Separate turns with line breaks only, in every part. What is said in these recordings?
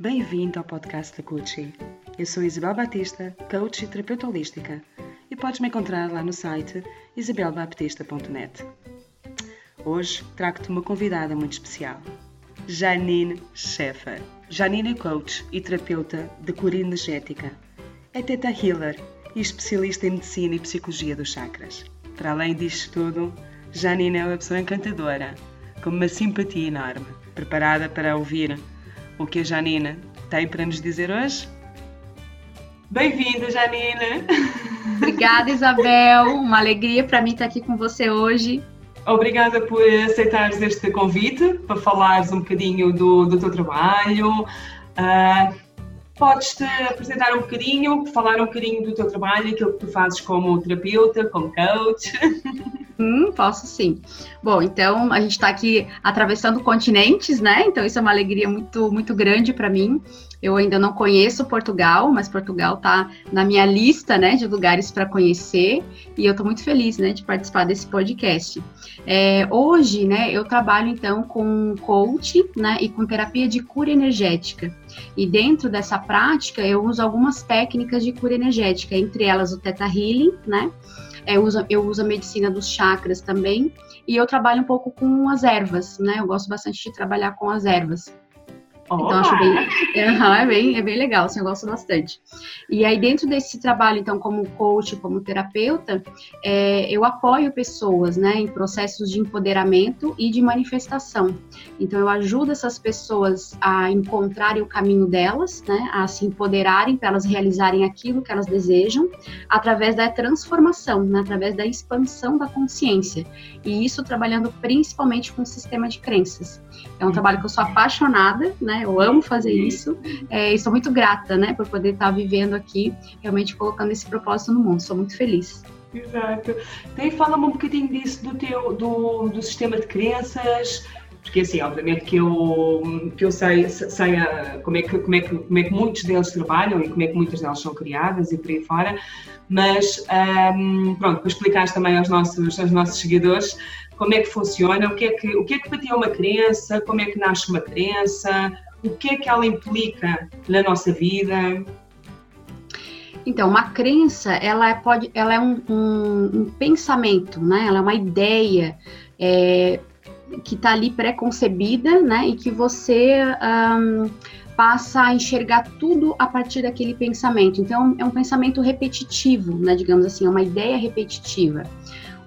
Bem-vindo ao podcast da Coaching. Eu sou Isabel Batista, coach e terapeuta holística, e podes me encontrar lá no site isabelbaptista.net. Hoje trago-te uma convidada muito especial, Janine Sheffer. Janine é coach e terapeuta de cura energética. É teta healer e especialista em medicina e psicologia dos chakras. Para além disto tudo, Janine é uma pessoa encantadora, com uma simpatia enorme, preparada para ouvir o que a Janine tem para nos dizer hoje? Bem-vinda, Janine!
Obrigada, Isabel. Uma alegria para mim estar aqui com você hoje.
Obrigada por aceitares este convite para falares um bocadinho do, do teu trabalho. Uh, Podes-te apresentar um bocadinho, falar um bocadinho do teu trabalho, aquilo que tu fazes como terapeuta, como coach?
Hum, posso sim. Bom, então a gente está aqui atravessando continentes, né? Então isso é uma alegria muito, muito grande para mim. Eu ainda não conheço Portugal, mas Portugal está na minha lista, né, de lugares para conhecer e eu estou muito feliz, né, de participar desse podcast. É, hoje, né, eu trabalho então com coach, né, e com terapia de cura energética. E dentro dessa prática eu uso algumas técnicas de cura energética, entre elas o Theta Healing, né, eu uso, eu uso a medicina dos chakras também, e eu trabalho um pouco com as ervas, né? Eu gosto bastante de trabalhar com as ervas. Então, acho bem, é, bem, é bem legal, assim, eu gosto bastante. E aí, dentro desse trabalho, então, como coach, como terapeuta, é, eu apoio pessoas, né, em processos de empoderamento e de manifestação. Então, eu ajudo essas pessoas a encontrarem o caminho delas, né, a se empoderarem para elas realizarem aquilo que elas desejam, através da transformação, né, através da expansão da consciência. E isso trabalhando principalmente com o sistema de crenças. É um trabalho que eu sou apaixonada, né? Eu amo fazer isso é, e sou muito grata, né, por poder estar vivendo aqui, realmente colocando esse propósito no mundo. Sou muito feliz.
Exato. Então, fala-me um bocadinho disso do teu do, do sistema de crenças, porque assim, obviamente que eu, que eu sei, sei a, como, é que, como, é que, como é que muitos deles trabalham e como é que muitas delas são criadas e por aí fora, mas um, pronto, para explicar também aos nossos, aos nossos seguidores como é que funciona, o que é que, o que é que ti é uma crença, como é que nasce uma crença, o que é que ela implica na nossa vida.
Então, uma crença, ela é, pode, ela é um, um, um pensamento, né? Ela é uma ideia é, que está ali pré-concebida, né? E que você um, passa a enxergar tudo a partir daquele pensamento. Então, é um pensamento repetitivo, né? Digamos assim, é uma ideia repetitiva.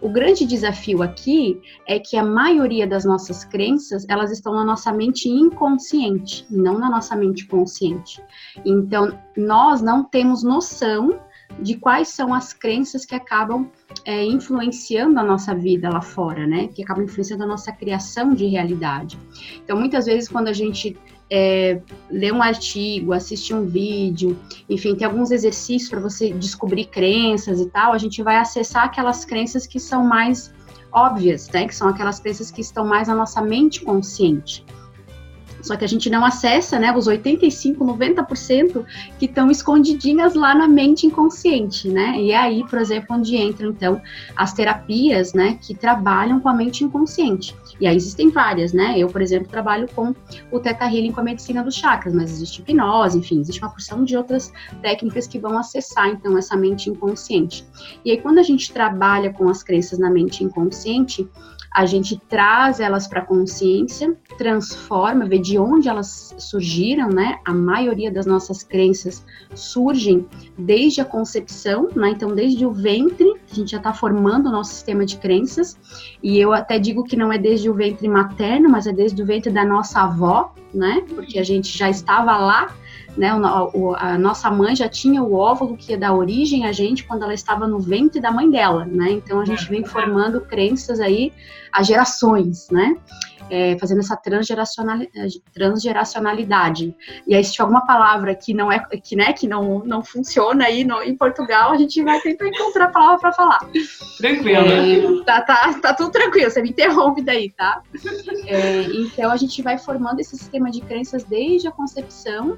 O grande desafio aqui é que a maioria das nossas crenças, elas estão na nossa mente inconsciente, não na nossa mente consciente. Então, nós não temos noção de quais são as crenças que acabam é, influenciando a nossa vida lá fora, né? Que acabam influenciando a nossa criação de realidade. Então, muitas vezes, quando a gente é, ler um artigo, assistir um vídeo, enfim, tem alguns exercícios para você descobrir crenças e tal, a gente vai acessar aquelas crenças que são mais óbvias, né? Que são aquelas crenças que estão mais na nossa mente consciente. Só que a gente não acessa, né, os 85, 90% que estão escondidinhas lá na mente inconsciente, né? E é aí, por exemplo, onde entram então as terapias, né, que trabalham com a mente inconsciente. E aí existem várias, né? Eu, por exemplo, trabalho com o Theta Healing com a medicina dos chakras, mas existe hipnose, enfim, existe uma porção de outras técnicas que vão acessar então essa mente inconsciente. E aí quando a gente trabalha com as crenças na mente inconsciente, a gente traz elas para a consciência, transforma, vê de onde elas surgiram, né? A maioria das nossas crenças surgem desde a concepção, né? Então, desde o ventre, a gente já está formando o nosso sistema de crenças. E eu até digo que não é desde o ventre materno, mas é desde o ventre da nossa avó, né? Porque a gente já estava lá né, a nossa mãe já tinha o óvulo que ia dar origem a gente quando ela estava no ventre da mãe dela, né? Então a gente vem formando crenças aí a gerações, né? É, fazendo essa transgeracionalidade. E aí, se tiver alguma palavra que não é que, né, que não, não funciona aí no, em Portugal, a gente vai tentar encontrar a palavra para falar.
Tranquilo.
É, tá, tá, tá tudo tranquilo, você me interrompe daí, tá? É, então a gente vai formando esse sistema de crenças desde a concepção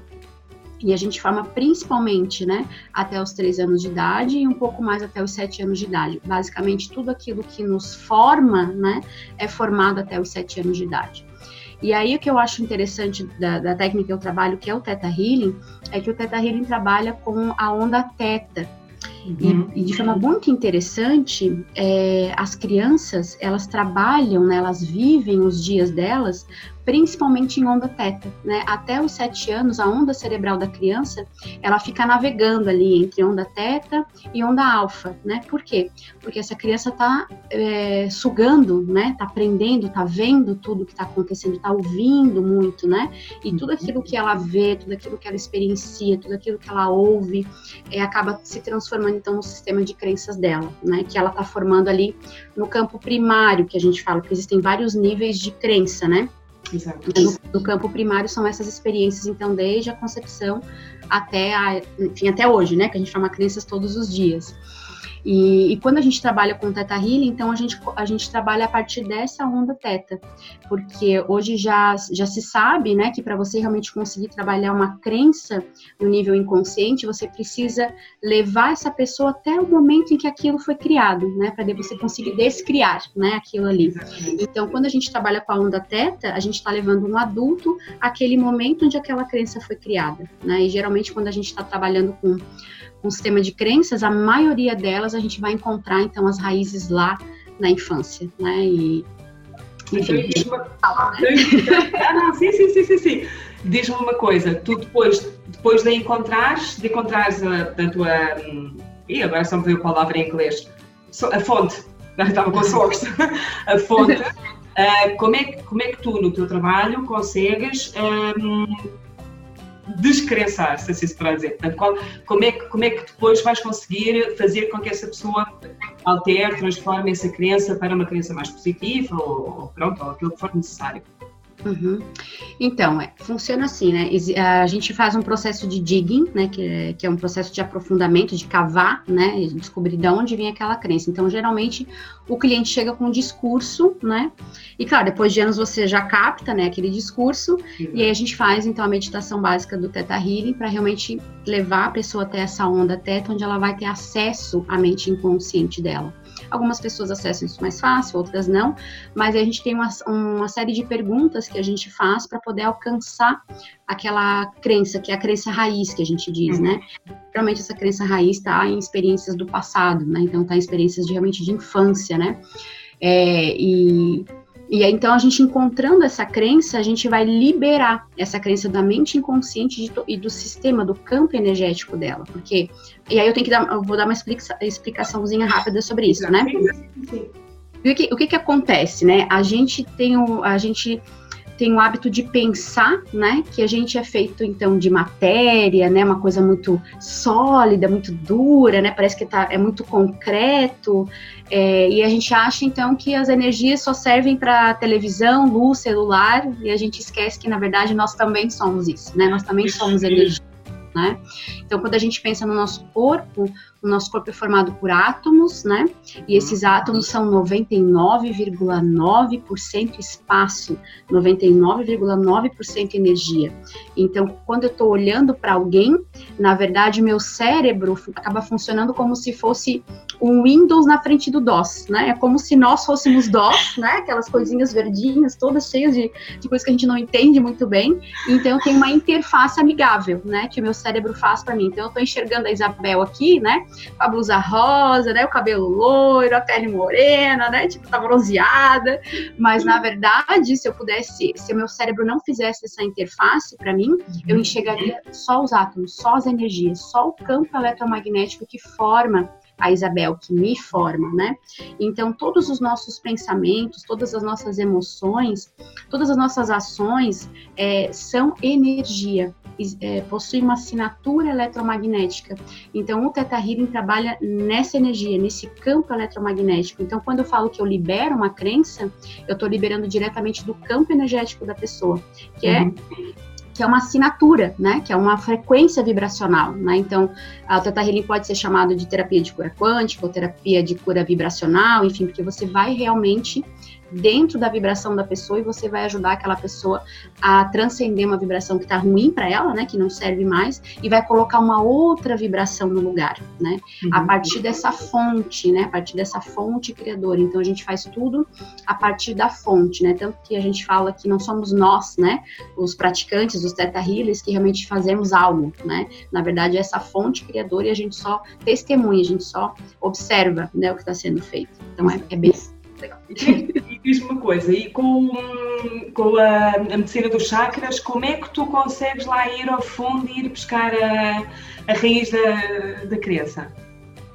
e a gente forma principalmente, né, até os três anos de idade e um pouco mais até os sete anos de idade. Basicamente, tudo aquilo que nos forma, né, é formado até os sete anos de idade. E aí o que eu acho interessante da, da técnica que eu trabalho, que é o Theta Healing, é que o Theta Healing trabalha com a onda Theta. Uhum. E, e, de forma muito interessante, é, as crianças, elas trabalham, né, elas vivem os dias delas principalmente em onda teta, né? Até os sete anos, a onda cerebral da criança, ela fica navegando ali entre onda teta e onda alfa, né? Por quê? Porque essa criança está é, sugando, né? Está aprendendo, está vendo tudo que está acontecendo, está ouvindo muito, né? E tudo aquilo que ela vê, tudo aquilo que ela experiencia, tudo aquilo que ela ouve, é, acaba se transformando então no sistema de crenças dela, né? Que ela está formando ali no campo primário, que a gente fala, que existem vários níveis de crença, né? Exato. No, no, campo primário são essas experiências, então, desde a concepção até a, enfim, até hoje, né? Que a gente chama crenças todos os dias. E, e, quando a gente trabalha com Teta Healing, então a gente, a gente trabalha a partir dessa onda Teta, porque hoje já, já se sabe, né, que para você realmente conseguir trabalhar uma crença no nível inconsciente, você precisa levar essa pessoa até o momento em que aquilo foi criado, né, para você conseguir descriar, né, aquilo ali. Então, quando a gente trabalha com a onda Teta, a gente está levando um adulto àquele momento onde aquela crença foi criada, né, e geralmente quando a gente está trabalhando com um sistema de crenças, a maioria delas a gente vai encontrar, então, as raízes lá na infância, né? E,
enfim, então, né? ah, não, sim, sim, sim, sim, sim. Diz-me uma coisa, tu depois, depois de encontrares, de encontrares a, a tua... e agora só me veio a palavra em inglês. A fonte, estava com a source. a fonte. Uh, como, é, como é que tu, no teu trabalho, consegues... Um, descrençar, se assim se pode dizer. Portanto, qual, como, é que, como é que depois vais conseguir fazer com que essa pessoa altere, transforme essa crença para uma crença mais positiva ou, ou pronto, ou aquilo que for necessário?
Uhum. Então, é, funciona assim, né? A gente faz um processo de digging, né? Que é, que é, um processo de aprofundamento, de cavar, né? E descobrir de onde vem aquela crença. Então, geralmente, o cliente chega com um discurso, né? E, claro, depois de anos você já capta, né? Aquele discurso. E aí a gente faz, então, a meditação básica do Theta Healing para realmente levar a pessoa até essa onda Theta, onde ela vai ter acesso à mente inconsciente dela. Algumas pessoas acessam isso mais fácil, outras não, mas a gente tem uma, uma série de perguntas que a gente faz para poder alcançar aquela crença, que é a crença raiz que a gente diz, né? Realmente essa crença raiz está em experiências do passado, né? Então está em experiências de, realmente de infância, né? É, e e aí, então, a gente encontrando essa crença, a gente vai liberar essa crença da mente inconsciente e do sistema, do campo energético dela. Porque. E aí eu tenho que dar, eu vou dar uma explica, explicaçãozinha rápida sobre isso, né? O que, o que, que acontece, né? A gente tem o. A gente tem o hábito de pensar, né, que a gente é feito então de matéria, né, uma coisa muito sólida, muito dura, né, parece que tá, é muito concreto, é, e a gente acha então que as energias só servem para televisão, luz, celular, e a gente esquece que na verdade nós também somos isso, né, nós também somos energia. Né? Então, quando a gente pensa no nosso corpo, o nosso corpo é formado por átomos, né? E esses átomos são 99,9% espaço, 99,9% energia. Então, quando eu estou olhando para alguém, na verdade, meu cérebro acaba funcionando como se fosse um Windows na frente do DOS, né? É como se nós fôssemos DOS, né? Aquelas coisinhas verdinhas, todas cheias de, de coisas que a gente não entende muito bem. Então, tem uma interface amigável, né? Que o meu cérebro faz para mim. Então, eu estou enxergando a Isabel aqui, né? Com a blusa rosa, né? O cabelo loiro, a pele morena, né? Tipo, tá bronzeada. Mas, na verdade, se eu pudesse, se o meu cérebro não fizesse essa interface para mim, eu enxergaria só os átomos, só as energias, só o campo eletromagnético que forma a Isabel que me forma, né? Então, todos os nossos pensamentos, todas as nossas emoções, todas as nossas ações é, são energia é, possui uma assinatura eletromagnética. Então, o Theta Healing trabalha nessa energia, nesse campo eletromagnético. Então, quando eu falo que eu libero uma crença, eu estou liberando diretamente do campo energético da pessoa, que é uhum que é uma assinatura, né? Que é uma frequência vibracional, né? Então, a Teta Healing pode ser chamado de terapia de cura quântica ou terapia de cura vibracional, enfim, porque você vai realmente dentro da vibração da pessoa e você vai ajudar aquela pessoa a transcender uma vibração que está ruim para ela, né, que não serve mais, e vai colocar uma outra vibração no lugar, né, uhum. a partir dessa fonte, né, a partir dessa fonte criadora. Então a gente faz tudo a partir da fonte, né, tanto que a gente fala que não somos nós, né, os praticantes, os teta healers, que realmente fazemos algo, né, na verdade é essa fonte criadora e a gente só testemunha, a gente só observa, né, o que está sendo feito. Então é, é bem legal.
E diz-me uma coisa, e com, com a, a, medicina dos chakras, como é que tu consegues lá ir ao fundo e ir buscar a, a raiz da, da crença?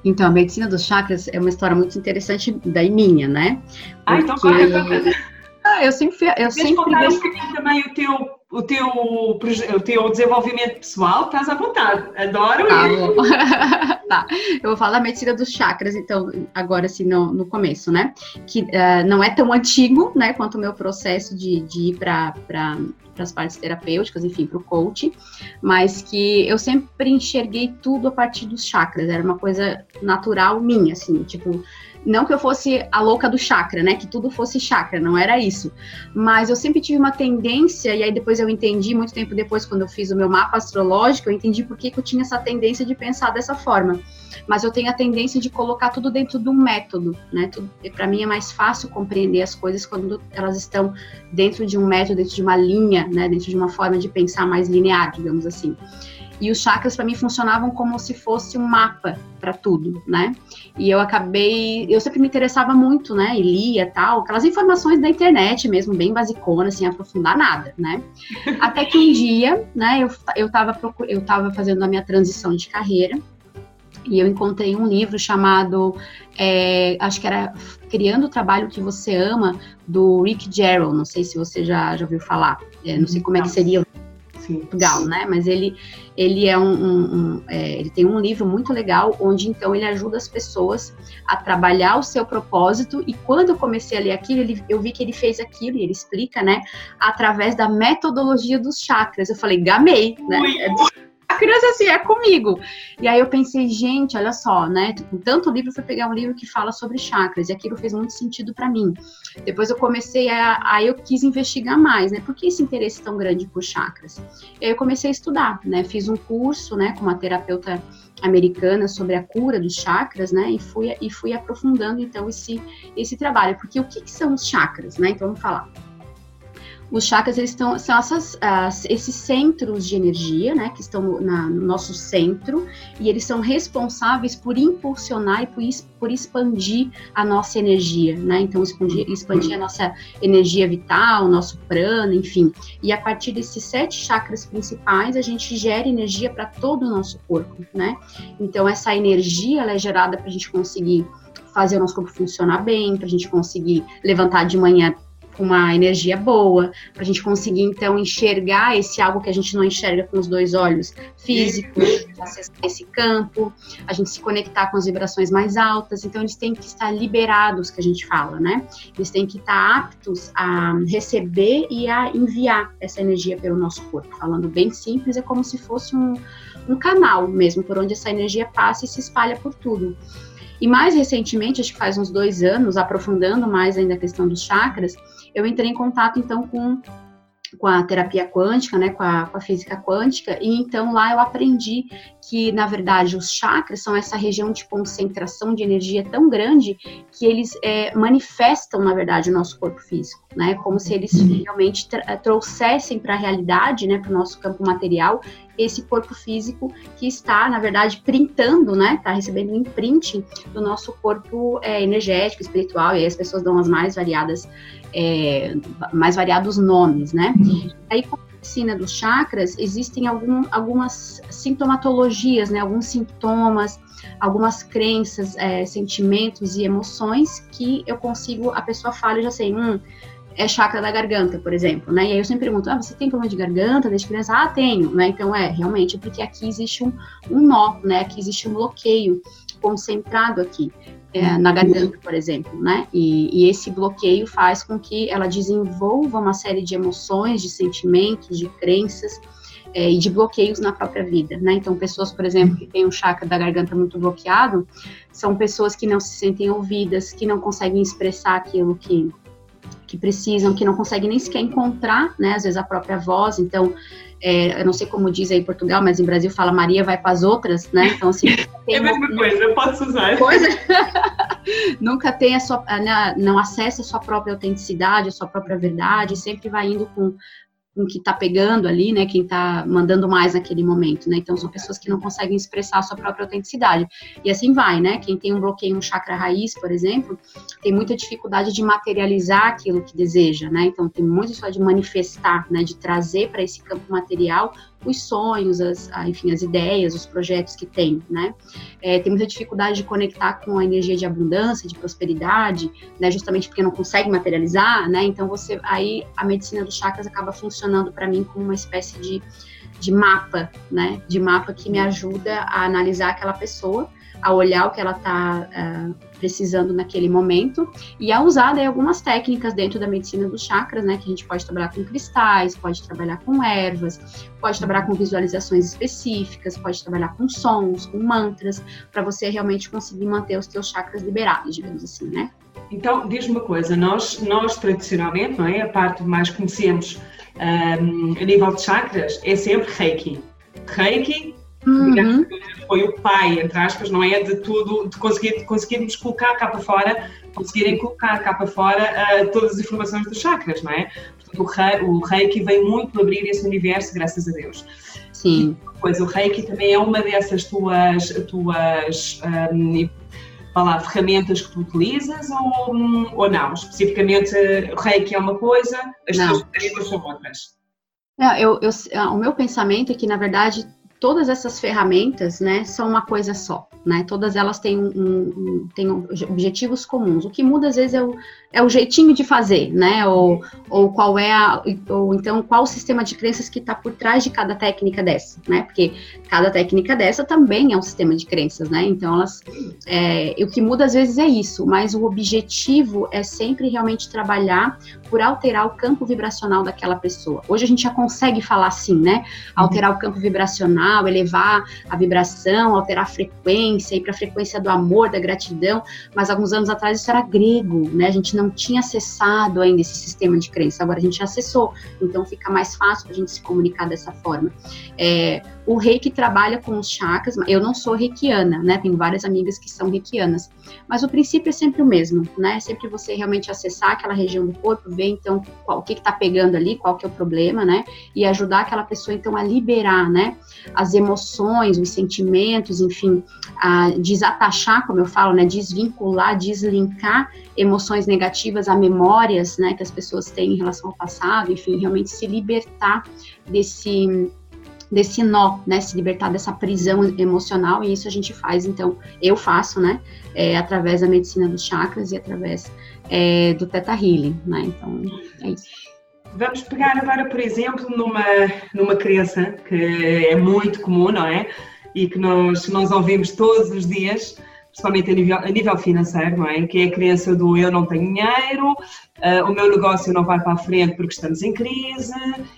Então, a medicina dos chakras é uma história muito interessante da minha, né?
Porque... Ah, então claro.
Ah, eu sempre, eu Queres sempre
contar um bocadinho também o teu, o, teu, o teu desenvolvimento pessoal? Estás à vontade, adoro
tá, tá, eu vou falar da medicina dos chakras, então, agora assim, no, no começo, né? Que uh, não é tão antigo, né, quanto o meu processo de, de ir para para as partes terapêuticas, enfim, para o coach, mas que eu sempre enxerguei tudo a partir dos chakras, era uma coisa natural minha, assim, tipo, não que eu fosse a louca do chakra, né? Que tudo fosse chakra, não era isso. Mas eu sempre tive uma tendência, e aí depois eu entendi, muito tempo depois, quando eu fiz o meu mapa astrológico, eu entendi por que, eu tinha essa tendência de pensar dessa forma. Mas eu tenho a tendência de colocar tudo dentro de um método, né? Para mim é mais fácil compreender as coisas quando elas estão dentro de um método, dentro de uma linha, né? Dentro de uma forma de pensar mais linear, digamos assim. E os chakras para mim funcionavam como se fosse um mapa para tudo, né? E eu acabei, eu sempre me interessava muito, né? E lia tal, aquelas informações da internet mesmo, bem basiconas, sem aprofundar nada, né? Até que um dia, né? Eu eu estava eu tava fazendo a minha transição de carreira e eu encontrei um livro chamado, é, acho que era Criando o Trabalho que Você Ama, do Rick Jarrell. Não sei se você já, já ouviu falar. É, não sei como é que seria Portugal, né? Mas ele, ele é um, um, um é, ele tem um livro muito legal onde então ele ajuda as pessoas a trabalhar o seu propósito. E quando eu comecei a ler aquilo, ele, eu vi que ele fez aquilo e ele explica, né? Através da metodologia dos chakras. Eu falei, gamei, né? É criança assim, é comigo. E aí eu pensei, gente, olha só, né? Com tanto livro, fui pegar um livro que fala sobre chakras, e aquilo fez muito sentido para mim. Depois eu comecei a. Aí eu quis investigar mais, né? Por que esse interesse tão grande por chakras? E aí eu comecei a estudar, né? Fiz um curso, né, com uma terapeuta americana sobre a cura dos chakras, né? E fui, e fui aprofundando então esse, esse trabalho. Porque o que, que são os chakras, né? Então vamos falar. Os chakras eles estão, são essas, as, esses centros de energia, né, que estão no, na, no, nosso centro, e eles são responsáveis por impulsionar e por, por expandir a nossa energia, né? Então, expandir, expandir a nossa energia vital, nosso prana, enfim. E a partir desses sete chakras principais, a gente gera energia para todo o nosso corpo, né? Então, essa energia ela é gerada para a gente conseguir fazer o nosso corpo funcionar bem, para a gente conseguir levantar de manhã com uma energia boa, para a gente conseguir então enxergar esse algo que a gente não enxerga com os dois olhos físicos, acessar esse campo, a gente se conectar com as vibrações mais altas. Então, eles têm que estar liberados, que a gente fala, né? Eles têm que estar aptos a receber e a enviar essa energia pelo nosso corpo. Falando bem simples, é como se fosse um, um canal mesmo, por onde essa energia passa e se espalha por tudo. E mais recentemente, acho que faz uns dois anos, aprofundando mais ainda a questão dos chakras, eu entrei em contato então com com a terapia quântica, né, com a, com a, física quântica, e então lá eu aprendi que, na verdade, os chakras são essa região de concentração de energia tão grande que eles é, manifestam, na verdade, o nosso corpo físico, né, como se eles realmente trouxessem para a realidade, né, para o nosso campo material, esse corpo físico que está, na verdade, printando, né? Está recebendo um imprint do nosso corpo é, energético, espiritual, e aí as pessoas dão as mais variadas, é, mais variados nomes, né? Aí, com a medicina dos chakras, existem algum, algumas sintomatologias, né? Alguns sintomas, algumas crenças, é, sentimentos e emoções que eu consigo, a pessoa fala e já sei, hum, é chakra da garganta, por exemplo, né? E aí eu sempre pergunto, ah, você tem problema de garganta desde criança? Ah, tenho, né? Então é, realmente, porque aqui existe um, um nó, né? Aqui existe um bloqueio concentrado aqui, é, na garganta, por exemplo, né? E, e, esse bloqueio faz com que ela desenvolva uma série de emoções, de sentimentos, de crenças é, e de bloqueios na própria vida, né? Então, pessoas, por exemplo, que têm o chakra da garganta muito bloqueado, são pessoas que não se sentem ouvidas, que não conseguem expressar aquilo que que precisam, que não conseguem nem sequer encontrar, né, às vezes a própria voz, então, é, eu não sei como diz aí em Portugal, mas em Brasil fala Maria vai para as outras, né, então assim...
é a mesma coisa, eu posso usar.
Coisa, nunca tem a sua, né, não acessa a sua própria autenticidade, a sua própria verdade, sempre vai indo com com que está pegando ali, né, quem está mandando mais naquele momento, né, então são pessoas que não conseguem expressar a sua própria autenticidade, e assim vai, né, quem tem um bloqueio no chakra raiz, por exemplo, tem muita dificuldade de materializar aquilo que deseja, né, então tem muito isso de manifestar, né, de trazer para esse campo material os sonhos, as, enfim, as ideias, os projetos que tem, né? É, tem muita dificuldade de conectar com a energia de abundância, de prosperidade, né? Justamente porque não consegue materializar, né? Então você, aí a medicina dos chakras acaba funcionando para mim como uma espécie de, de mapa, né? De mapa que me ajuda a analisar aquela pessoa a olhar o que ela está uh, é, precisando naquele momento e a usar daí algumas técnicas dentro da medicina dos chakras, né? Que a gente pode trabalhar com cristais, pode trabalhar com ervas, pode trabalhar com visualizações específicas, pode trabalhar com sons, com mantras, para você realmente conseguir manter os teus chakras liberados, digamos assim, né?
Então, diz-me uma coisa, nós, nós tradicionalmente, não é? A parte mais conhecemos um, a nível de chakras é sempre Reiki. Reiki Uhum. Foi o pai, entre aspas, não é? De tudo, de conseguir, de conseguirmos colocar cá para fora, conseguirem colocar cá para fora uh, todas as informações dos chakras, não é? Portanto, o, rei, o Reiki vem muito abrir esse universo, graças a Deus.
Sim.
Pois o Reiki também é uma dessas tuas, tuas um, lá, ferramentas que tu utilizas ou, ou não? Especificamente, o Reiki é uma coisa, as não. tuas são outras.
Não, eu, eu, o meu pensamento é que, na verdade, todas essas ferramentas, né, são uma coisa só, né? Todas elas têm, um, um, têm objetivos comuns. O que muda às vezes é o, é o jeitinho de fazer, né? Ou, ou qual é a, ou então qual o sistema de crenças que está por trás de cada técnica dessa, né? Porque cada técnica dessa também é um sistema de crenças, né? Então elas, é, o que muda às vezes é isso, mas o objetivo é sempre realmente trabalhar por alterar o campo vibracional daquela pessoa. Hoje a gente já consegue falar assim, né? Alterar o campo vibracional, elevar a vibração, alterar a frequência, ir para a frequência do amor, da gratidão. Mas alguns anos atrás isso era grego, né? A gente não tinha acessado ainda esse sistema de crença. Agora a gente acessou, então fica mais fácil a gente se comunicar dessa forma. É, o reiki trabalha com os chakras. Eu não sou reikiana, né? Tenho várias amigas que são reikianas, mas o princípio é sempre o mesmo, né? Sempre você realmente acessar aquela região do corpo, ver então qual, o que está pegando ali, qual que é o problema, né? E ajudar aquela pessoa então a liberar, né? As emoções, os sentimentos, enfim, a desatachar, como eu falo, né? Desvincular, deslinkar emoções negativas a memórias, né? Que as pessoas têm em relação ao passado, enfim, realmente se libertar desse desse nó, né, se libertar dessa prisão emocional, e isso a gente faz, então, eu faço, né, é, através da medicina dos chakras e através é, do Teta Healing, né, então, é isso.
Vamos pegar agora, por exemplo, numa, numa crença que é muito comum, não é? E que nós, nós ouvimos todos os dias, principalmente a nível, a nível financeiro, não é? Que é a crença do eu não tenho dinheiro, uh, o meu negócio não vai para a frente porque estamos em crise,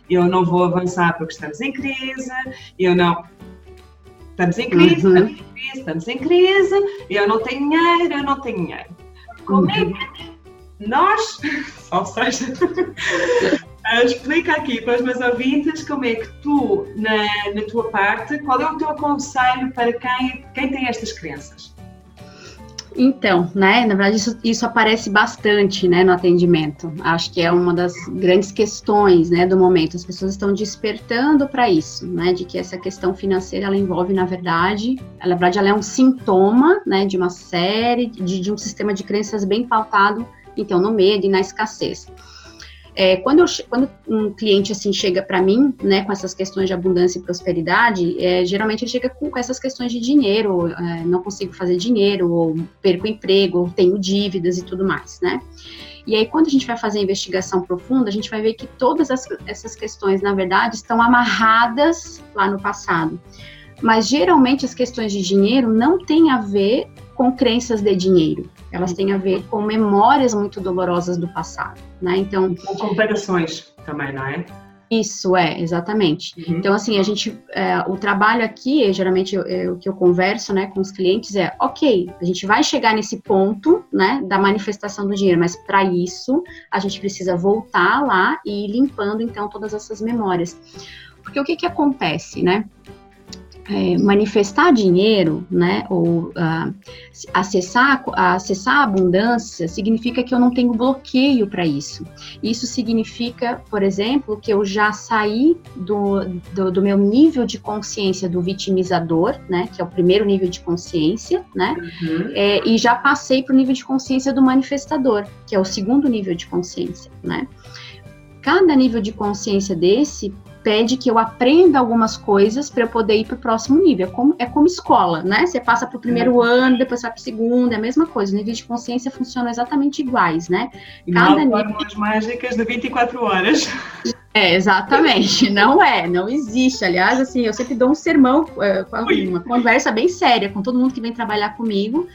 eu não vou avançar porque estamos em crise, eu não. Estamos em crise, uhum. estamos em crise, estamos em crise, eu não tenho dinheiro, eu não tenho dinheiro. Como é uhum. que nós, ou seja, explica aqui para os meus ouvintes como é que tu, na, na tua parte, qual é o teu conselho para quem, quem tem estas crenças?
Então, né, na verdade isso, isso aparece bastante, né, no atendimento. Acho que é uma das grandes questões, né, do momento. As pessoas estão despertando para isso, né, de que essa questão financeira ela envolve, na verdade, ela, na verdade, ela é um sintoma, né, de uma série de, de um sistema de crenças bem pautado, então, no medo e na escassez. É, quando, eu, quando, um cliente assim chega para mim, né, com essas questões de abundância e prosperidade, é, geralmente ele chega com, com, essas questões de dinheiro, é, não consigo fazer dinheiro, ou perco emprego, ou tenho dívidas e tudo mais, né? E aí, quando a gente vai fazer a investigação profunda, a gente vai ver que todas as, essas questões, na verdade, estão amarradas lá no passado. Mas geralmente as questões de dinheiro não têm a ver com crenças de dinheiro. Elas têm a ver com memórias muito dolorosas do passado, né?
Então, com comparações também, não é?
Isso, é, exatamente. Uhum. Então, assim, a gente, é, o trabalho aqui, geralmente é, o que eu converso, né, com os clientes é, ok, a gente vai chegar nesse ponto, né, da manifestação do dinheiro, mas para isso, a gente precisa voltar lá e ir limpando, então, todas essas memórias. Porque o que que acontece, né? É, manifestar dinheiro, né, ou uh, acessar, acessar a abundância, significa que eu não tenho bloqueio para isso. Isso significa, por exemplo, que eu já saí do, do, do, meu nível de consciência do vitimizador, né, que é o primeiro nível de consciência, né, uhum. é, e já passei para o nível de consciência do manifestador, que é o segundo nível de consciência, né. Cada nível de consciência desse pede que eu aprenda algumas coisas para eu poder ir para o próximo nível. É como, é como escola, né? Você passa para o primeiro é. ano, depois vai para o segundo, é a mesma coisa. Os níveis de consciência funcionam exatamente iguais, né?
Cada não nível... mágicas de 24 horas.
É, exatamente. Não é, não existe. Aliás, assim, eu sempre dou um sermão, é, uma conversa bem séria com todo mundo que vem trabalhar comigo,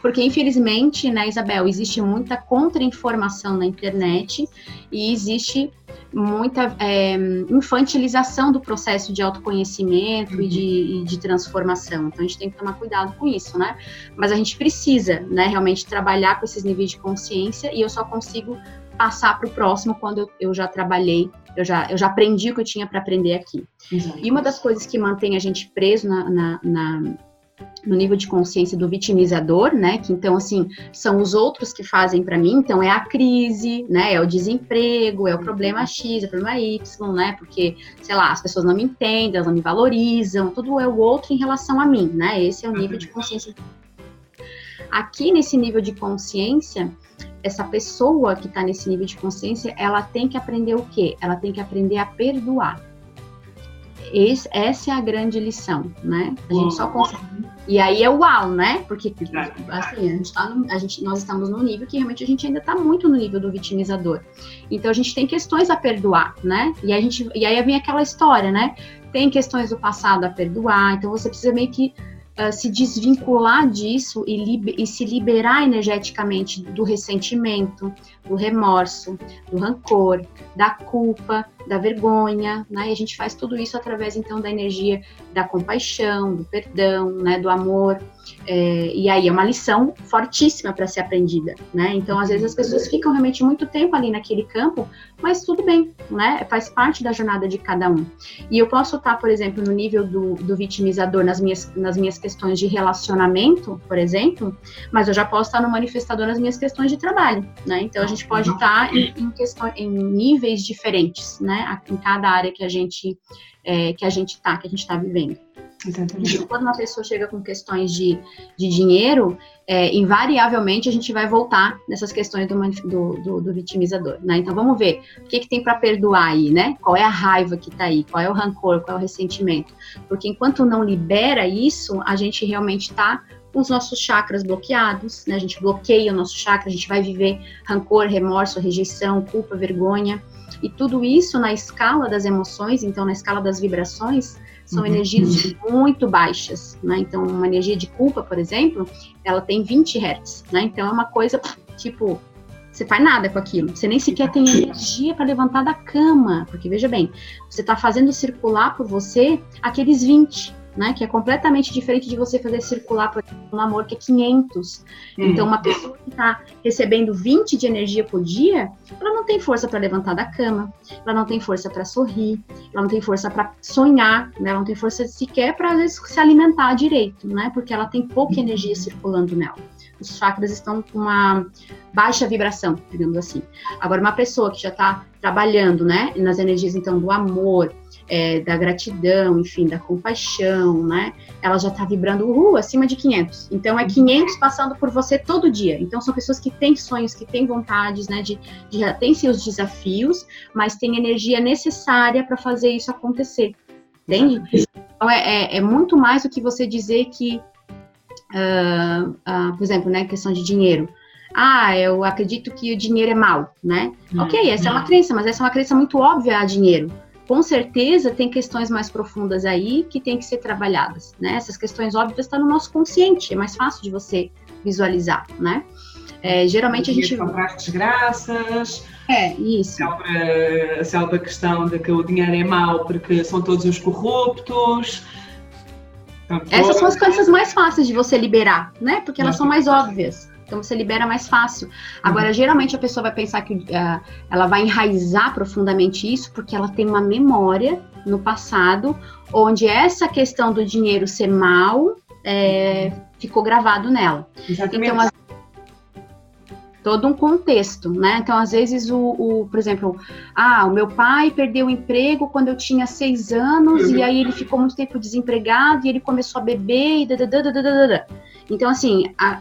porque infelizmente, né, Isabel, existe muita contra-informação na internet e existe muita é, infantilização do processo de autoconhecimento uhum. e, de, e de transformação. Então a gente tem que tomar cuidado com isso, né? Mas a gente precisa, né, realmente trabalhar com esses níveis de consciência e eu só consigo passar para o próximo quando eu, eu, já trabalhei, eu já, eu já aprendi o que eu tinha para aprender aqui. Exato. E uma das coisas que mantém a gente preso na, na, na, no nível de consciência do vitimizador, né? Que então assim são os outros que fazem para mim. Então é a crise, né? É o desemprego, é o problema X, é o problema Y, né? Porque sei lá as pessoas não me entendem, elas não me valorizam. Tudo é o outro em relação a mim, né? Esse é o nível de consciência. Aqui nesse nível de consciência essa pessoa que está nesse nível de consciência, ela tem que aprender o quê? Ela tem que aprender a perdoar. Esse, essa é a grande lição, né? A gente só consegue. E aí é uau, né? Porque assim, a gente tá no, a gente, nós estamos num nível que realmente a gente ainda está muito no nível do vitimizador. Então a gente tem questões a perdoar, né? E, a gente, e aí vem aquela história, né? Tem questões do passado a perdoar, então você precisa meio que uh, se desvincular disso e, e, se liberar energeticamente do ressentimento, do remorso, do rancor, da culpa, da vergonha, né? E a gente faz tudo isso através então da energia da compaixão, do perdão, né? Do amor. É, e aí é uma lição fortíssima para ser aprendida, né? Então às vezes as pessoas ficam realmente muito tempo ali naquele campo, mas tudo bem, né? Faz parte da jornada de cada um. E eu posso estar, por exemplo, no nível do, do vitimizador nas minhas, nas minhas questões de relacionamento, por exemplo, mas eu já posso estar no manifestador nas minhas questões de trabalho, né? Então a gente pode estar em, em, questões, em níveis diferentes, né? Em cada área que a gente é, que a gente está, que a gente está vivendo. Exatamente. Quando uma pessoa chega com questões de, de dinheiro, é, invariavelmente a gente vai voltar nessas questões do, do, do, do vitimizador, né? Então vamos ver o que, que tem para perdoar aí, né? Qual é a raiva que está aí? Qual é o rancor? Qual é o ressentimento? Porque enquanto não libera isso, a gente realmente está com os nossos chakras bloqueados, né? A gente bloqueia o nosso chakra, a gente vai viver rancor, remorso, rejeição, culpa, vergonha. E tudo isso na escala das emoções, então na escala das vibrações, são uhum. energias muito baixas, né? Então, uma energia de culpa, por exemplo, ela tem 20 Hz, né? Então, é uma coisa, tipo, você faz nada com aquilo. Você nem sequer tem energia para levantar da cama, porque veja bem, você está fazendo circular por você aqueles 20 né? Que é completamente diferente de você fazer circular, por exemplo, um amor que é 500. Uhum. Então, uma pessoa que está recebendo 20 de energia por dia, ela não tem força para levantar da cama, ela não tem força para sorrir, ela não tem força para sonhar, né? Ela não tem força sequer para, se alimentar direito, né? Porque ela tem pouca energia circulando nela. Os chakras estão com uma baixa vibração, digamos assim. Agora, uma pessoa que já está trabalhando, né, nas energias, então, do amor, é, da gratidão, enfim, da compaixão, né? Ela já está vibrando uh, acima de 500. Então é 500 passando por você todo dia. Então são pessoas que têm sonhos, que têm vontades, né? De, de já têm seus desafios, mas têm energia necessária para fazer isso acontecer. Entende? Então é, é, é, muito mais do que você dizer que, uh, uh, por exemplo, né, questão de dinheiro ah, eu acredito que o dinheiro é mal, né? Hum, ok, essa é uma crença, mas essa é uma crença muito óbvia a dinheiro com certeza tem questões mais profundas aí que tem que ser trabalhadas, né? Essas questões óbvias estão no nosso consciente, é mais fácil de você visualizar, né? É, geralmente a gente.
Comprar as desgraças.
É, isso.
A célebre questão de que o dinheiro é mau porque são todos os corruptos.
Essas são as coisas mais fáceis de você liberar, né? Porque elas são mais óbvias. Então você libera mais fácil. Agora, uhum. geralmente a pessoa vai pensar que uh, ela vai enraizar profundamente isso porque ela tem uma memória no passado onde essa questão do dinheiro ser mal é, ficou gravado nela. Exatamente. Então, todo um contexto, né? Então, às vezes, o, o, por exemplo, ah, o meu pai perdeu o emprego quando eu tinha seis anos uhum. e aí ele ficou muito tempo desempregado e ele começou a beber e dadadadadada. Então, assim, a,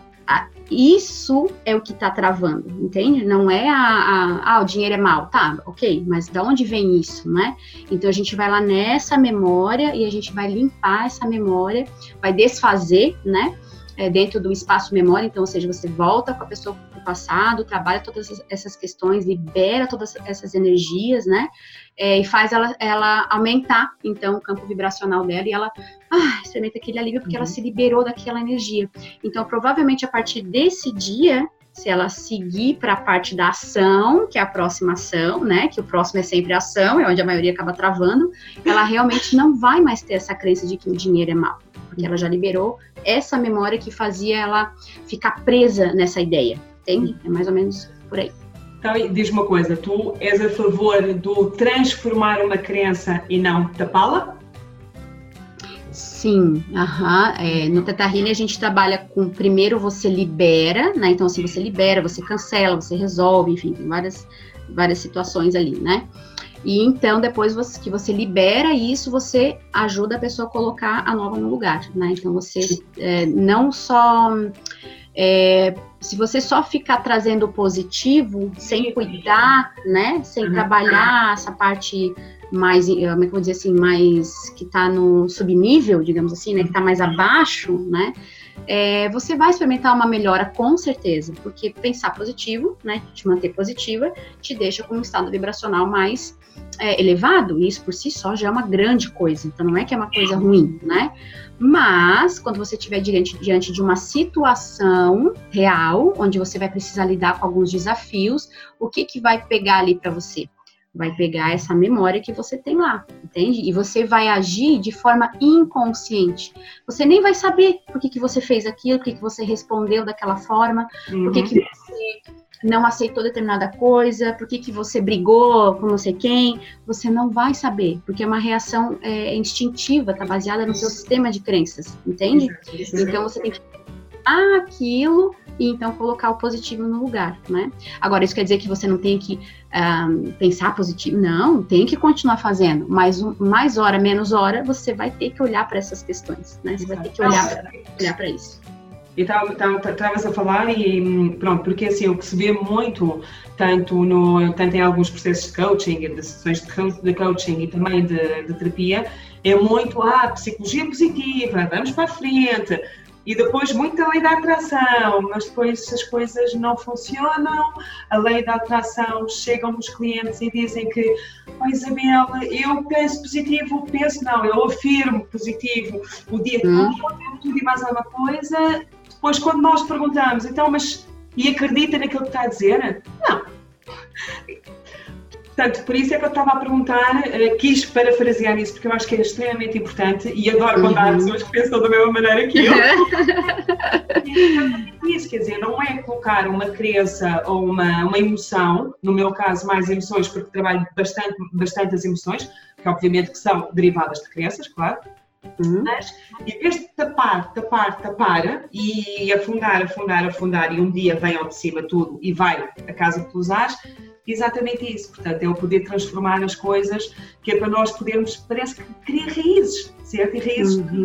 isso é o que está travando, entende? Não é a, a, ah, o dinheiro é mal, tá, ok, mas da onde vem isso, né? Então a gente vai lá nessa memória e a gente vai limpar essa memória, vai desfazer, né? É, dentro do espaço memória, então, ou seja, você volta com a pessoa passado, trabalha todas essas questões, libera todas essas energias, né? É, e faz ela, ela aumentar, então, o campo vibracional dela e ela ah, experimenta aquele alívio porque uhum. ela se liberou daquela energia. Então, provavelmente a partir desse dia, se ela seguir para a parte da ação, que é a próxima ação, né? Que o próximo é sempre ação, é onde a maioria acaba travando, ela realmente não vai mais ter essa crença de que o dinheiro é mal, porque ela já liberou essa memória que fazia ela ficar presa nessa ideia. Entende? É mais ou menos por aí.
Então, diz uma coisa, tu és a favor do transformar uma crença e não tapá-la?
Sim, aham. É, no Teta Healing a gente trabalha com primeiro você libera, né? Então, assim, você libera, você cancela, você resolve, enfim, tem várias, várias situações ali, né? E então, depois você, que você libera isso, você ajuda a pessoa a colocar a nova no lugar, né? Então, você é, não só é, se você só ficar trazendo o positivo, sem cuidar, né, sem uhum. trabalhar essa parte mais, como é que eu vou dizer assim, mais que está no subnível, digamos assim, né, que está mais abaixo, né, é, você vai experimentar uma melhora com certeza, porque pensar positivo, né, te manter positiva, te deixa com um estado vibracional mais é, elevado, e isso por si só já é uma grande coisa, então não é que é uma coisa ruim, né? Mas, quando você estiver diante, diante de uma situação real, onde você vai precisar lidar com alguns desafios, o que, que vai pegar ali para você? Vai pegar essa memória que você tem lá, entende? E você vai agir de forma inconsciente. Você nem vai saber por que, que você fez aquilo, por que, que você respondeu daquela forma, uhum. por que, que uhum. você não aceitou determinada coisa, por que, que você brigou com não sei quem, você não vai saber, porque é uma reação é, instintiva, está baseada no seu sistema de crenças, entende? Então você tem que aquilo e então colocar o positivo no lugar, né? Agora, isso quer dizer que você não tem que um, pensar positivo? Não, tem que continuar fazendo, mas mais hora, menos hora, você vai ter que olhar para essas questões, né? Você vai ter que olhar para isso.
E estavas a falar e pronto, porque assim, o que se vê muito, tanto, no, tanto em alguns processos de coaching, de sessões de coaching e também de, de terapia, é muito, ah, psicologia positiva, vamos para a frente, e depois muita lei da atração, mas depois as coisas não funcionam, a lei da atração chegam os clientes e dizem que, oh, Isabel, eu penso positivo, penso não, eu afirmo positivo, o dia que hum. tudo e mais alguma coisa, depois, quando nós perguntamos, então, mas e acredita naquilo que está a dizer? Não. Portanto, por isso é que eu estava a perguntar, uh, quis parafrasear isso, porque eu acho que é extremamente importante e adoro quando uhum. há pessoas que pensam da mesma maneira que eu. isso, quer dizer, não é colocar uma crença ou uma, uma emoção, no meu caso, mais emoções, porque trabalho bastante, bastante as emoções, que obviamente que são derivadas de crenças, claro, Uhum. Mas, em vez de tapar, tapar, tapar e afundar, afundar, afundar, e um dia vem ao de cima tudo e vai a casa que tu usares, exatamente isso. Portanto, é o poder transformar as coisas, que é para nós podermos, parece que criar raízes, certo? E raízes uhum.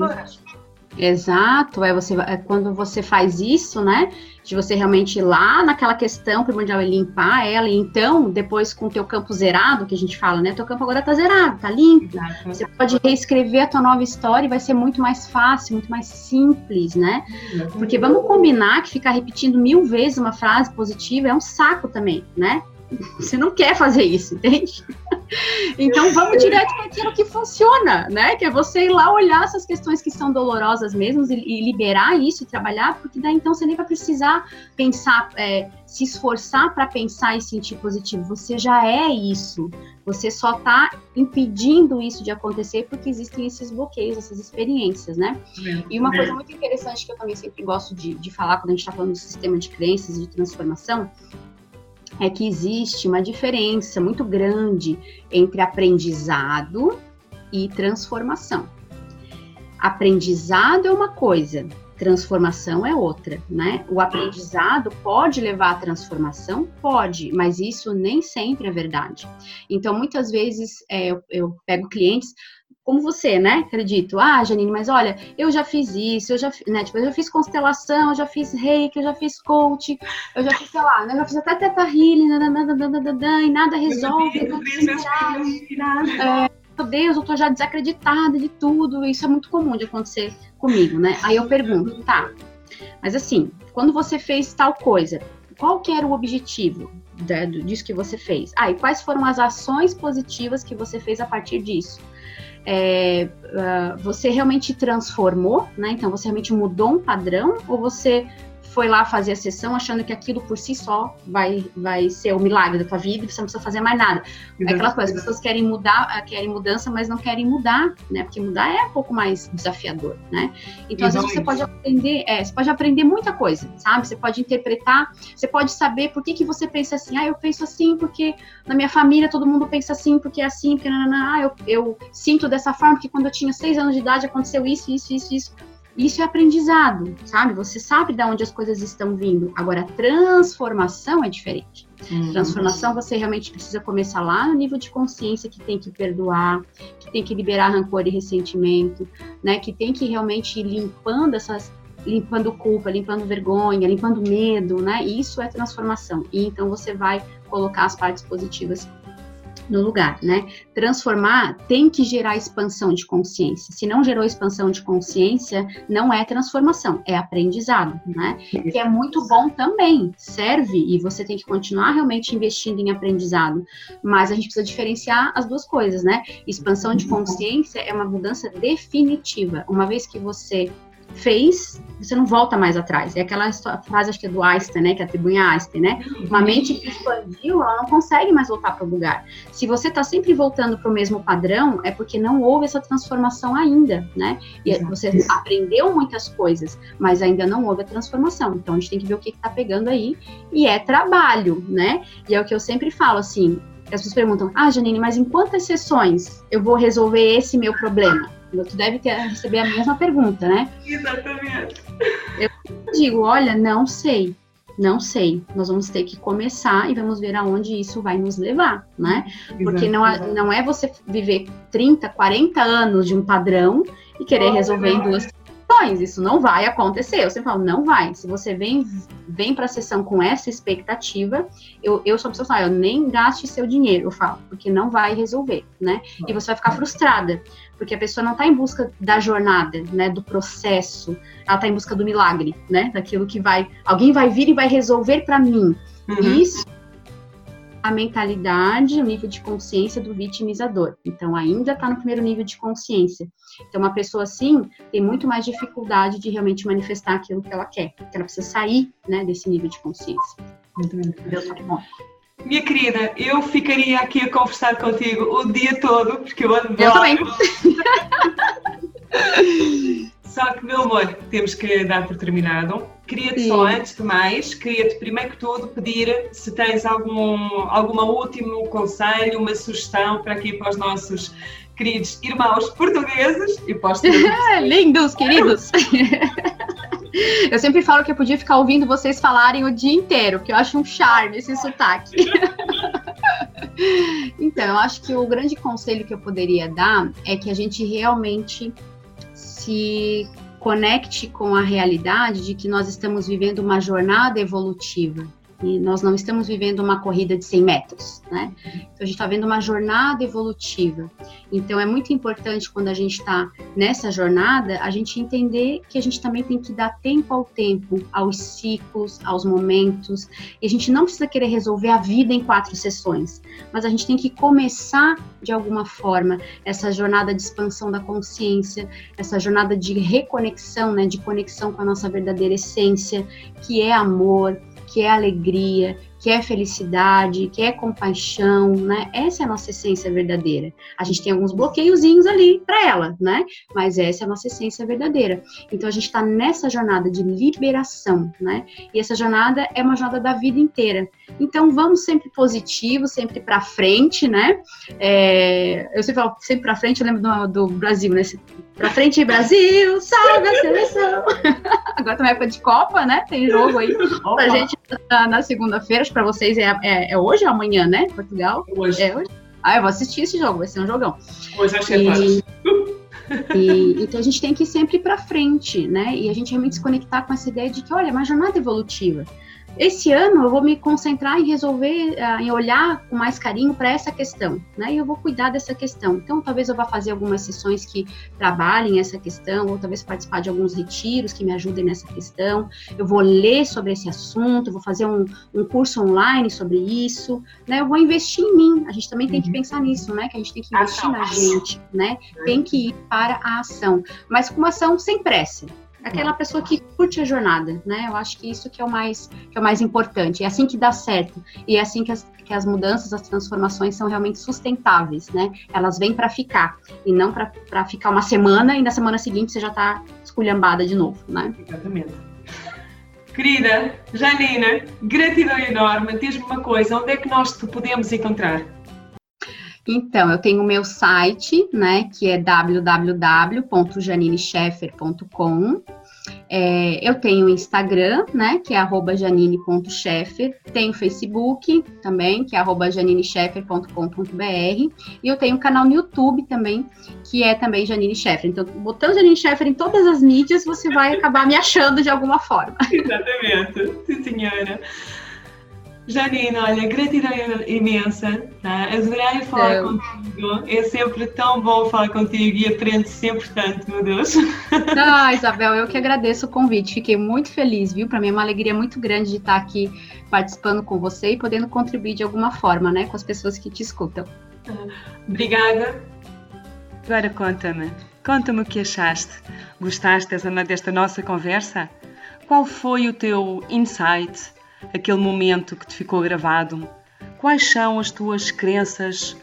Exato, é, você, é quando você faz isso, né? De você realmente ir lá naquela questão primordial e limpar ela, e então, depois com o teu campo zerado, que a gente fala, né? Teu campo agora tá zerado, tá limpo. Exato. Você pode reescrever a tua nova história e vai ser muito mais fácil, muito mais simples, né? Porque vamos combinar que ficar repetindo mil vezes uma frase positiva é um saco também, né? Você não quer fazer isso, entende? Então vamos direto para aquilo que funciona, né? Que é você ir lá olhar essas questões que são dolorosas mesmo e, e liberar isso e trabalhar, porque daí então você nem vai precisar pensar, é, se esforçar para pensar e sentir positivo. Você já é isso. Você só está impedindo isso de acontecer porque existem esses bloqueios, essas experiências, né? É, e uma é. coisa muito interessante que eu também sempre gosto de, de falar quando a gente está falando do sistema de crenças e de transformação é que existe uma diferença muito grande entre aprendizado e transformação. Aprendizado é uma coisa, transformação é outra, né? O aprendizado pode levar à transformação? Pode, mas isso nem sempre é verdade. Então, muitas vezes é, eu, eu pego clientes, como você, né? Acredito. Ah, Janine, mas olha, eu já fiz isso, eu já, né, tipo, eu já fiz constelação, eu já fiz reiki, eu já fiz coach, eu já fiz, sei lá, eu já fiz até teta healing, e nada resolve. É, meu Deus, eu tô já desacreditada de tudo. Isso é muito comum de acontecer comigo, né? Aí eu pergunto, tá, mas assim, quando você fez tal coisa, qual que era o objetivo disso que você fez? Ah, e quais foram as ações positivas que você fez a partir disso? É, uh, você realmente transformou, né? Então você realmente mudou um padrão ou você foi lá fazer a sessão achando que aquilo por si só vai, vai ser o milagre da tua vida e você não precisa fazer mais nada. É aquela coisa, as pessoas querem mudar, ah, querem mudança, mas não querem mudar, né? Porque mudar é um pouco mais desafiador, né? Então, às vezes você pode aprender, é, você pode aprender muita coisa, sabe? Você pode interpretar, você pode saber por que, que você pensa assim, ah, eu penso assim porque na minha família todo mundo pensa assim, porque é assim, porque não, não, não, ah, eu, eu sinto dessa forma, porque quando eu tinha seis anos de idade aconteceu isso, isso, isso, isso. Isso é aprendizado, sabe? Você sabe de onde as coisas estão vindo. Agora, transformação é diferente. Uhum. Transformação, você realmente precisa começar lá no nível de consciência que tem que perdoar, que tem que liberar rancor e ressentimento, né? Que tem que realmente ir limpando essas limpando culpa, limpando vergonha, limpando medo, né? Isso é transformação. E então você vai colocar as partes positivas no lugar, né? Transformar tem que gerar expansão de consciência. Se não gerou expansão de consciência, não é transformação, é aprendizado, né? Que é muito bom também, serve e você tem que continuar realmente investindo em aprendizado. Mas a gente precisa diferenciar as duas coisas, né? Expansão de consciência é uma mudança definitiva. Uma vez que você fez, você não volta mais atrás. É aquela frase, acho que é do Einstein, né? Que atribui a Einstein, né? Uma mente que expandiu, ela não consegue mais voltar para o lugar. Se você está sempre voltando para o mesmo padrão, é porque não houve essa transformação ainda, né? E Exato. você aprendeu muitas coisas, mas ainda não houve a transformação. Então, a gente tem que ver o que está pegando aí. E é trabalho, né? E é o que eu sempre falo, assim, as pessoas perguntam, ah, Janine, mas em quantas sessões eu vou resolver esse meu problema? Tu deve ter, receber a mesma pergunta, né?
Exatamente.
Eu digo, olha, não sei, não sei. Nós vamos ter que começar e vamos ver aonde isso vai nos levar, né? Porque não é, não é você viver 30, 40 anos de um padrão e querer resolver em duas questões. Isso não vai acontecer. Eu sempre falo, não vai. Se você vem, vem para a sessão com essa expectativa, eu, eu sou a pessoa que fala, eu nem gaste seu dinheiro, eu falo, porque não vai resolver, né? E você vai ficar frustrada, porque a pessoa não está em busca da jornada, né? Do processo, ela está em busca do milagre, né? Daquilo que vai, alguém vai vir e vai resolver para mim. Uhum. Isso a mentalidade, o nível de consciência do vitimizador. Então, ainda está no primeiro nível de consciência. Então, uma pessoa assim tem muito mais dificuldade de realmente manifestar aquilo que ela quer, porque ela precisa sair né, desse nível de consciência. Deus tá bom.
Minha querida, eu ficaria aqui a conversar contigo o dia todo, porque eu adoro.
Eu também.
Só que, meu amor, temos que dar por terminado. Queria-te só, antes de mais, queria-te primeiro que tudo pedir se tens algum alguma último conselho, uma sugestão para aqui para os nossos queridos irmãos portugueses e para os
Lindos, queridos! Eu sempre falo que eu podia ficar ouvindo vocês falarem o dia inteiro, que eu acho um charme esse sotaque. então, eu acho que o grande conselho que eu poderia dar é que a gente realmente se conecte com a realidade de que nós estamos vivendo uma jornada evolutiva, E nós não estamos vivendo uma corrida de 100 metros, né? Então a gente está vendo uma jornada evolutiva. Então é muito importante quando a gente está nessa jornada, a gente entender que a gente também tem que dar tempo ao tempo, aos ciclos, aos momentos. E a gente não precisa querer resolver a vida em quatro sessões, mas a gente tem que começar de alguma forma essa jornada de expansão da consciência, essa jornada de reconexão, né, de conexão com a nossa verdadeira essência, que é amor, que é alegria, que é felicidade, que é compaixão, né? Essa é a nossa essência verdadeira. A gente tem alguns bloqueiozinhos ali para ela, né? Mas essa é a nossa essência verdadeira. Então a gente está nessa jornada de liberação, né? E essa jornada é uma jornada da vida inteira. Então vamos sempre positivo, sempre para frente, né? É, eu sempre falo sempre para frente, eu lembro do, do Brasil, né? Pra frente, Brasil, salve a seleção! Agora também é época de Copa, né? Tem jogo aí Opa. pra gente na, na segunda-feira para vocês é, é, é, hoje ou amanhã, né? Portugal?
Hoje.
É hoje. Ah, eu vou assistir esse jogo, vai ser um jogão.
Hoje acho é e...
E, então a gente tem que ir sempre para frente, né? E a gente realmente se conectar com essa ideia de que, olha, é uma jornada evolutiva. Esse ano eu vou me concentrar em resolver, uh, em olhar com mais carinho para essa questão, né? E eu vou cuidar dessa questão. Então, talvez eu vá fazer algumas sessões que trabalhem essa questão, ou talvez participar de alguns retiros que me ajudem nessa questão. Eu vou ler sobre esse assunto, vou fazer um, um curso online sobre isso, né? Eu vou investir em mim. A gente também tem que uhum. pensar nisso, né? Que a gente tem que investir ação, na gente, né? Tem que ir para a ação, mas com uma ação sem pressa aquela pessoa que curte a jornada, né? Eu acho que isso que é o mais, que é o mais importante. É assim que dá certo. E é assim que as, que as mudanças, as transformações são realmente sustentáveis, né? Elas vêm para ficar e não para ficar uma semana e na semana seguinte você já está esculhambada de novo, né?
Exatamente. Querida Janina, gratidão enorme. Diz-me uma coisa, onde é que nós te podemos encontrar?
Então, eu tenho o meu site, né, que é www.janinescheffer.com. É, eu tenho o Instagram, né, que é janine.scheffer, tenho o Facebook também, que é janinescheffer.com.br, e eu tenho um canal no YouTube também, que é também Janine Scheffer. Então, botando Janine Scheffer em todas as mídias, você vai acabar me achando de alguma forma.
Exatamente, sim senhora. Janine, olha, gratidão imensa. Tá? Adorei falar é. contigo. É sempre tão bom falar contigo e aprendo sempre tanto, meu Deus.
Ah, Isabel, eu que agradeço o convite. Fiquei muito feliz, viu? Para mim é uma alegria muito grande de estar aqui participando com você e podendo contribuir de alguma forma, né, com as pessoas que te escutam.
Obrigada. Agora conta-me, conta-me o que achaste. Gostaste desta nossa conversa? Qual foi o teu insight? Aquele momento que te ficou gravado? Quais são as tuas crenças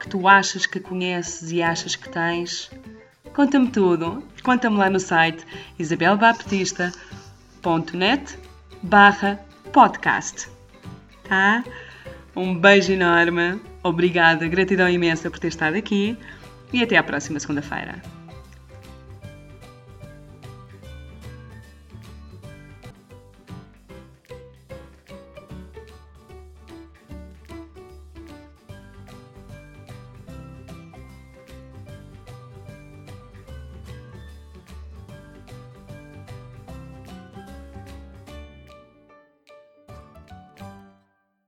que tu achas que conheces e achas que tens? Conta-me tudo. Conta-me lá no site isabelbaptista.net barra podcast. Tá? Um beijo enorme. Obrigada, gratidão imensa por ter estado aqui e até à próxima segunda-feira.